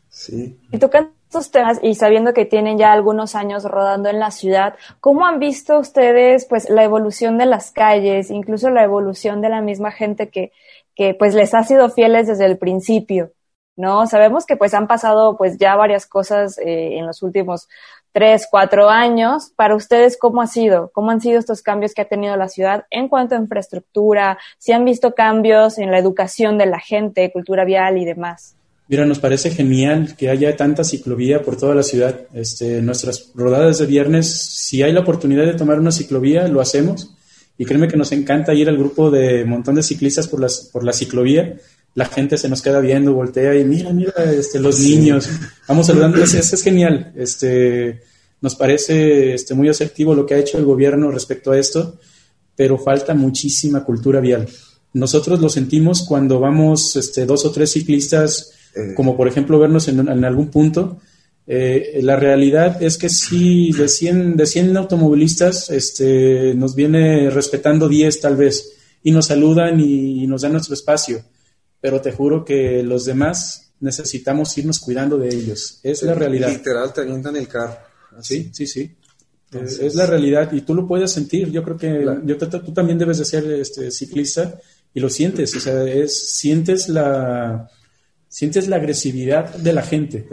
Sí. Y tocando estos temas y sabiendo que tienen ya algunos años rodando en la ciudad, ¿cómo han visto ustedes, pues, la evolución de las calles, incluso la evolución de la misma gente que, que pues les ha sido fieles desde el principio, ¿no? Sabemos que pues han pasado pues ya varias cosas eh, en los últimos tres, cuatro años. Para ustedes, ¿cómo ha sido? ¿Cómo han sido estos cambios que ha tenido la ciudad en cuanto a infraestructura? ¿Si han visto cambios en la educación de la gente, cultura vial y demás? Mira, nos parece genial que haya tanta ciclovía por toda la ciudad. Este, nuestras rodadas de viernes, si hay la oportunidad de tomar una ciclovía, lo hacemos y créeme que nos encanta ir al grupo de montón de ciclistas por, las, por la ciclovía. La gente se nos queda viendo, voltea y mira, mira, este, los niños. Vamos saludando, eso es genial. Este, nos parece este, muy asertivo lo que ha hecho el gobierno respecto a esto, pero falta muchísima cultura vial. Nosotros lo sentimos cuando vamos este, dos o tres ciclistas, eh. como por ejemplo vernos en, en algún punto, eh, la realidad es que sí, de 100, de 100 automovilistas este, nos viene respetando 10 tal vez y nos saludan y, nos dan nuestro espacio, pero te juro que los demás necesitamos irnos cuidando de ellos. Es la realidad. Literal, te avientan el carro. Sí, sí, sí. es, la realidad y tú lo puedes sentir. Yo creo que yo tú también debes de ser este, ciclista y lo sientes. O sea, es, sientes la, sientes la agresividad de la gente.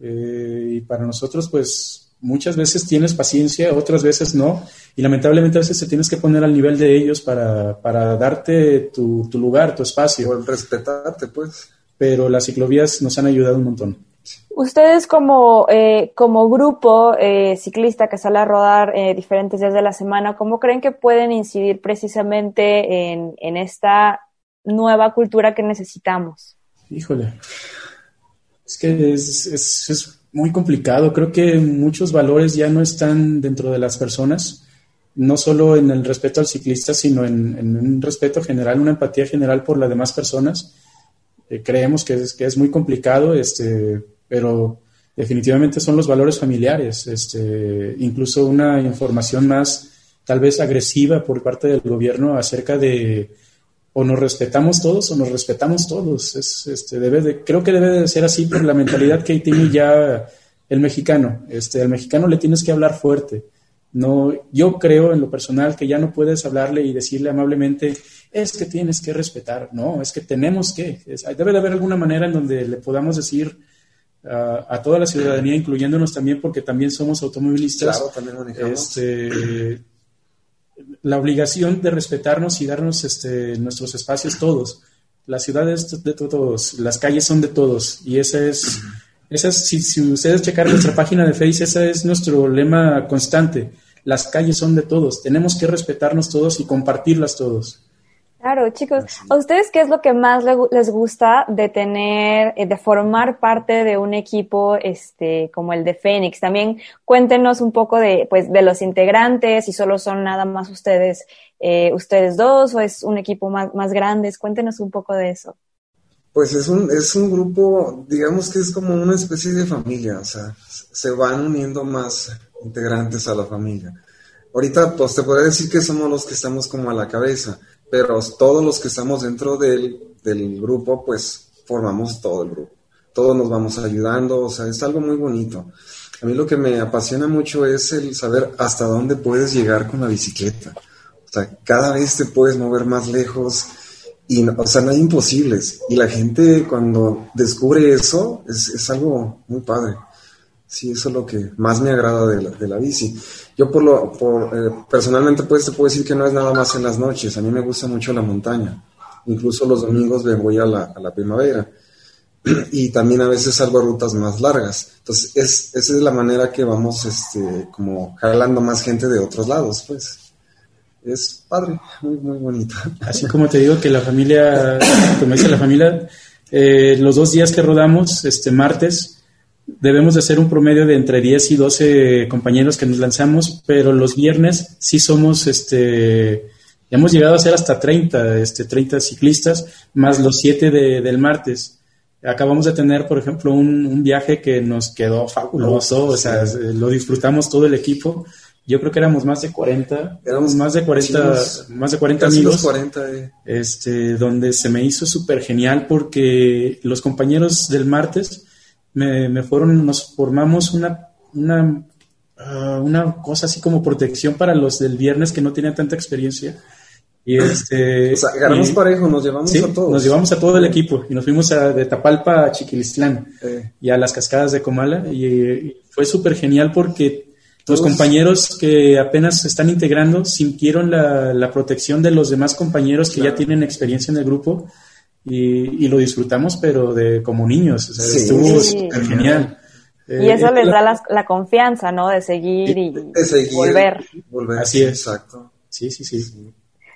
Eh, y para nosotros, pues muchas veces tienes paciencia, otras veces no, y lamentablemente a veces te tienes que poner al nivel de ellos para, para darte tu, tu, lugar, tu espacio. O respetarte, pues. Pero las ciclovías nos han ayudado un montón. Ustedes como, eh, como grupo eh, ciclista que sale a rodar eh, diferentes días de la semana, ¿cómo creen que pueden incidir precisamente en, en esta nueva cultura que necesitamos? Híjole, es que es, es, muy complicado. Creo que muchos valores ya no están dentro de las personas, no solo en el respeto al ciclista, sino en, un respeto general, una empatía general por las demás personas. Eh, creemos que es, que es muy complicado, este, pero definitivamente son los valores familiares, este, incluso una información más tal vez agresiva por parte del gobierno acerca de o nos respetamos todos o nos respetamos todos. Es, este, debe de, creo que debe de ser así por la mentalidad que tiene ya el mexicano. Este, al mexicano le tienes que hablar fuerte. No, yo creo en lo personal que ya no puedes hablarle y decirle amablemente, es que tienes que respetar. No, es que tenemos que. debe de haber alguna manera en donde le podamos decir a toda la ciudadanía, incluyéndonos también, porque también somos automovilistas. Claro, también manejamos. Este, la obligación de respetarnos y darnos este, nuestros espacios todos. La ciudad es de todos, las calles son de todos y esa es, esa es si, si ustedes checar nuestra página de Facebook, ese es nuestro lema constante. Las calles son de todos, tenemos que respetarnos todos y compartirlas todos. Claro, chicos, ¿a ustedes qué es lo que más les gusta de tener, eh, de formar parte de un equipo este, como el de Fénix? También cuéntenos un poco de, pues, de los integrantes, si solo son nada más ustedes, eh, ustedes dos o es un equipo más, más grande, cuéntenos un poco de eso. Pues es un, es un grupo, digamos que es como una especie de familia, o sea, se van uniendo más integrantes a la familia. ahorita pues te podría decir que somos los que estamos como a la cabeza, pero todos los que estamos dentro del, del grupo, pues formamos todo el grupo. Todos nos vamos ayudando, o sea, es algo muy bonito. A mí lo que me apasiona mucho es el saber hasta dónde puedes llegar con la bicicleta. O sea, cada vez te puedes mover más lejos y, o sea, no hay imposibles. Y la gente cuando descubre eso es, es algo muy padre. Sí, eso es lo que más me agrada de la, de la bici. Yo por lo, por, eh, personalmente pues te puedo decir que no es nada más en las noches. A mí me gusta mucho la montaña. Incluso los domingos me voy a la, a la primavera. y también a veces salgo a rutas más largas. Entonces, es, esa es la manera que vamos, este, como jalando más gente de otros lados, pues. Es padre, muy, muy bonito. Así como te digo que la familia, como dice la familia, eh, los dos días que rodamos, este martes, debemos de hacer un promedio de entre 10 y 12 compañeros que nos lanzamos, pero los viernes sí somos, este, hemos llegado a ser hasta 30, este, 30 ciclistas, más los 7 de, del martes. Acabamos de tener, por ejemplo, un, un viaje que nos quedó fabuloso, o sea, lo disfrutamos todo el equipo. Yo creo que éramos más de 40, éramos más de 40, sí, más de 40 casi amigos. los 40, eh. Este, donde se me hizo súper genial porque los compañeros del martes me, me fueron, nos formamos una, una, ah, una cosa así como protección para los del viernes que no tenían tanta experiencia. Y este, O sea, agarramos y- parejo, nos llevamos Sí, a todos. nos llevamos a todo el equipo y nos fuimos a, de Tapalpa a Chiquilistlán Eh, y a las cascadas de Comala y, y fue súper genial porque los Todos- compañeros que apenas se están integrando sintieron la, la protección de los demás compañeros que ya tienen experiencia en el grupo y, y lo disfrutamos pero de como niños, o sea, Sí. estuvo Sí. genial. Y eso Eh, les la- da la, confianza, ¿no? De seguir y de seguir, volver. volver. Así es. Exacto. Sí, sí, sí.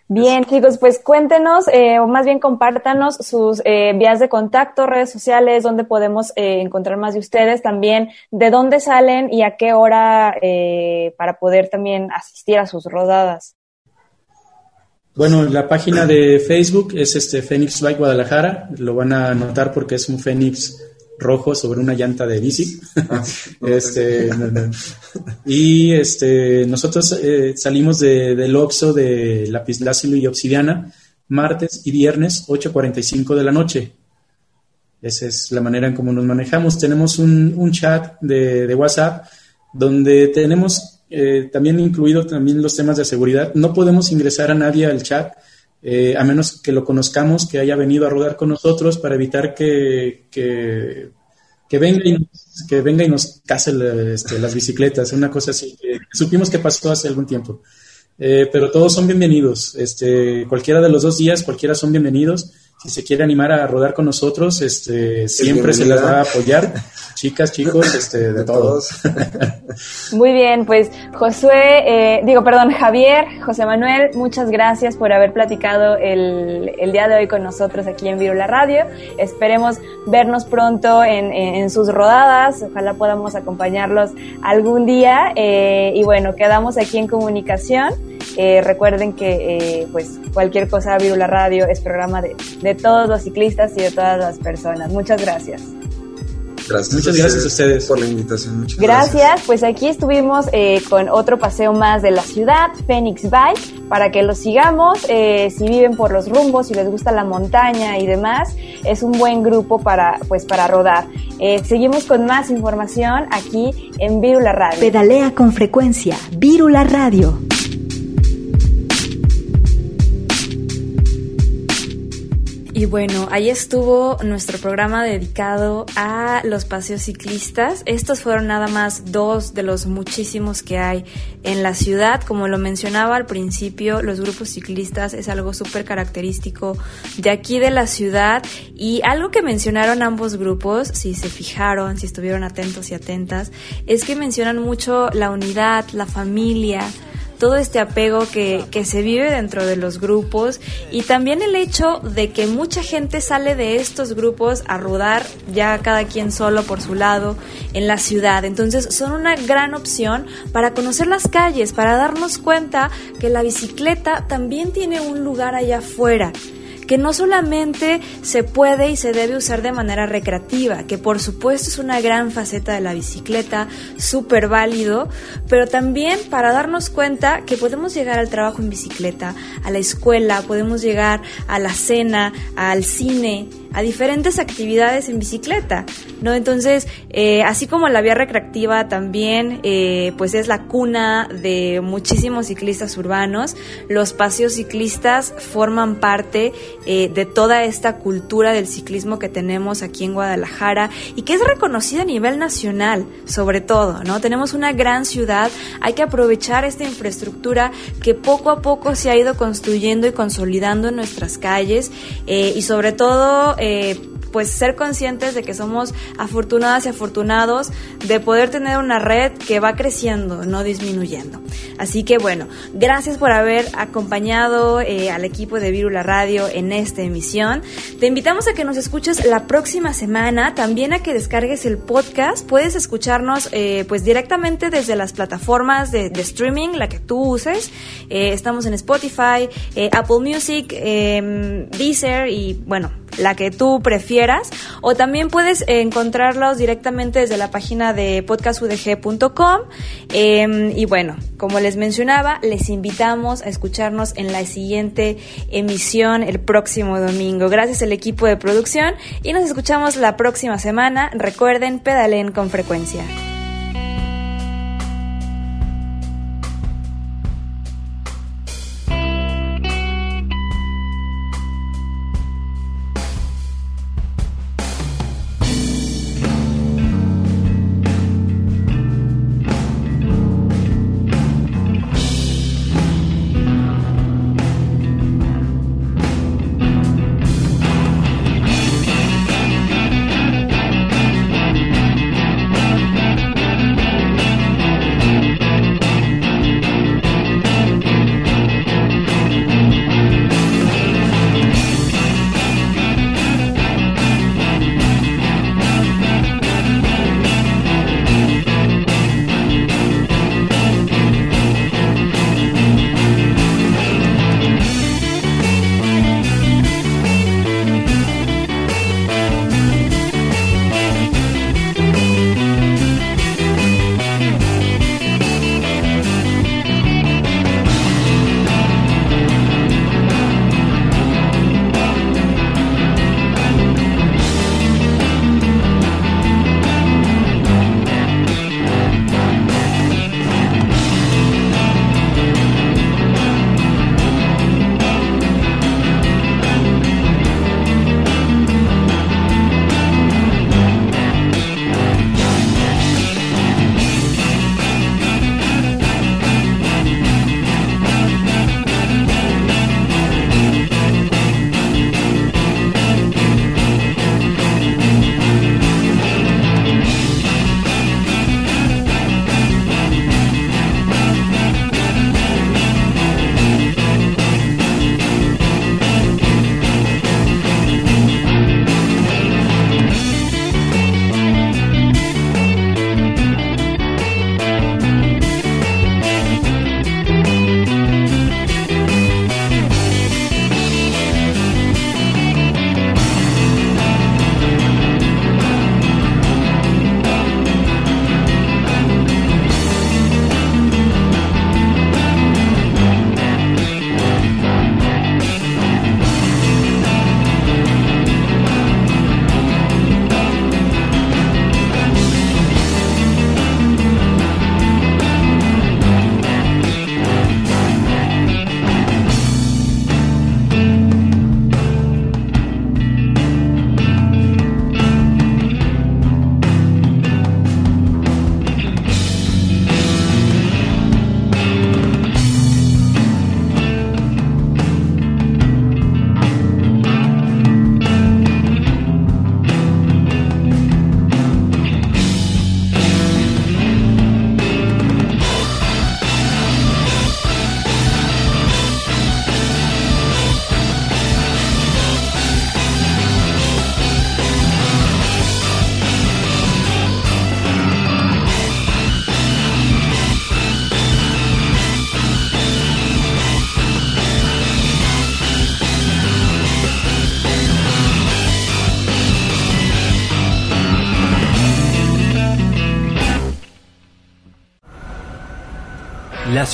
Bien, chicos, pues cuéntenos, eh, o más bien compártanos sus eh, vías de contacto, redes sociales, donde podemos eh, encontrar más de ustedes, también de dónde salen y a qué hora eh, para poder también asistir a sus rodadas. Bueno, la página de Facebook es este Fénix Bike Guadalajara. Lo van a notar porque es un Fénix rojo sobre una llanta de bici. este, no, no. Y este, nosotros eh, salimos de, del Oxxo de Lapislázuli y Obsidiana martes y viernes 8.45 de la noche. Esa es la manera en cómo nos manejamos. Tenemos un, un chat de, de WhatsApp donde tenemos eh, también incluido también los temas de seguridad. No podemos ingresar a nadie al chat eh, a menos que lo conozcamos, que haya venido a rodar con nosotros para evitar que, que, que venga y nos, que venga y nos case este, las bicicletas, una cosa así. que supimos que pasó hace algún tiempo. Eh, pero todos son bienvenidos. Este, cualquiera de los dos días, cualquiera son bienvenidos. Si se quiere animar a rodar con nosotros, este, siempre se les va a apoyar. Chicas, chicos, este, de, De todos. Muy bien, pues Josué, eh, digo, perdón, Javier, José Manuel, muchas gracias por haber platicado el, el día de hoy con nosotros aquí en Virula Radio. Esperemos vernos pronto en, en- en sus rodadas, ojalá podamos acompañarlos algún día. eh, y bueno, quedamos aquí en comunicación. Eh, recuerden que eh, pues cualquier cosa Virula Radio es programa de, de todos los ciclistas y de todas las personas. Muchas gracias. Gracias Muchas gracias a ustedes. por la invitación. Muchas Gracias, pues aquí estuvimos eh, con otro paseo más de la ciudad, Phoenix Bike, para que lo sigamos, eh, si viven por los rumbos, si les gusta la montaña y demás, es un buen grupo para, pues, para rodar. Eh, seguimos con más información aquí en Virula Radio. Pedalea con frecuencia. Vírula Radio. Y bueno, ahí estuvo nuestro programa dedicado a los paseos ciclistas. Estos fueron nada más dos de los muchísimos que hay en la ciudad. Como lo mencionaba al principio, los grupos ciclistas es algo súper característico de aquí de la ciudad. Y algo que mencionaron ambos grupos, si se fijaron, si estuvieron atentos y atentas, es que mencionan mucho la unidad, la familia, todo este apego que, que se vive dentro de los grupos y también el hecho de que mucha gente sale de estos grupos a rodar ya cada quien solo por su lado en la ciudad. Entonces son una gran opción para conocer las calles, para darnos cuenta que la bicicleta también tiene un lugar allá afuera que no solamente se puede y se debe usar de manera recreativa, que por supuesto es una gran faceta de la bicicleta, súper válido, pero también para darnos cuenta que podemos llegar al trabajo en bicicleta, a la escuela, podemos llegar a la cena, al cine, a diferentes actividades en bicicleta, ¿no? Entonces, eh, así como la vía recreativa también, eh, pues es la cuna de muchísimos ciclistas urbanos, los paseos ciclistas forman parte eh, de toda esta cultura del ciclismo que tenemos aquí en Guadalajara y que es reconocida a nivel nacional, sobre todo, ¿no? Tenemos una gran ciudad, hay que aprovechar esta infraestructura que poco a poco se ha ido construyendo y consolidando en nuestras calles y sobre todo eh, pues ser conscientes de que somos afortunadas y afortunados de poder tener una red que va creciendo, no disminuyendo. Así que bueno, gracias por haber acompañado eh, al equipo de Virula Radio en esta emisión. Te invitamos a que nos escuches la próxima semana, también a que descargues el podcast. Puedes escucharnos eh, pues directamente desde las plataformas de, streaming, la que tú uses. estamos en Spotify, Apple Music, em, Deezer y bueno, la que tú prefieras, o también puedes encontrarlos directamente desde la página de podcastudg.com. Em, y bueno, como les mencionaba, les invitamos a escucharnos en la siguiente emisión el próximo domingo. Gracias al equipo de producción y nos escuchamos la próxima semana. Recuerden, pedalen con frecuencia.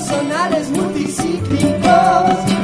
círculos sonales multicíclicos.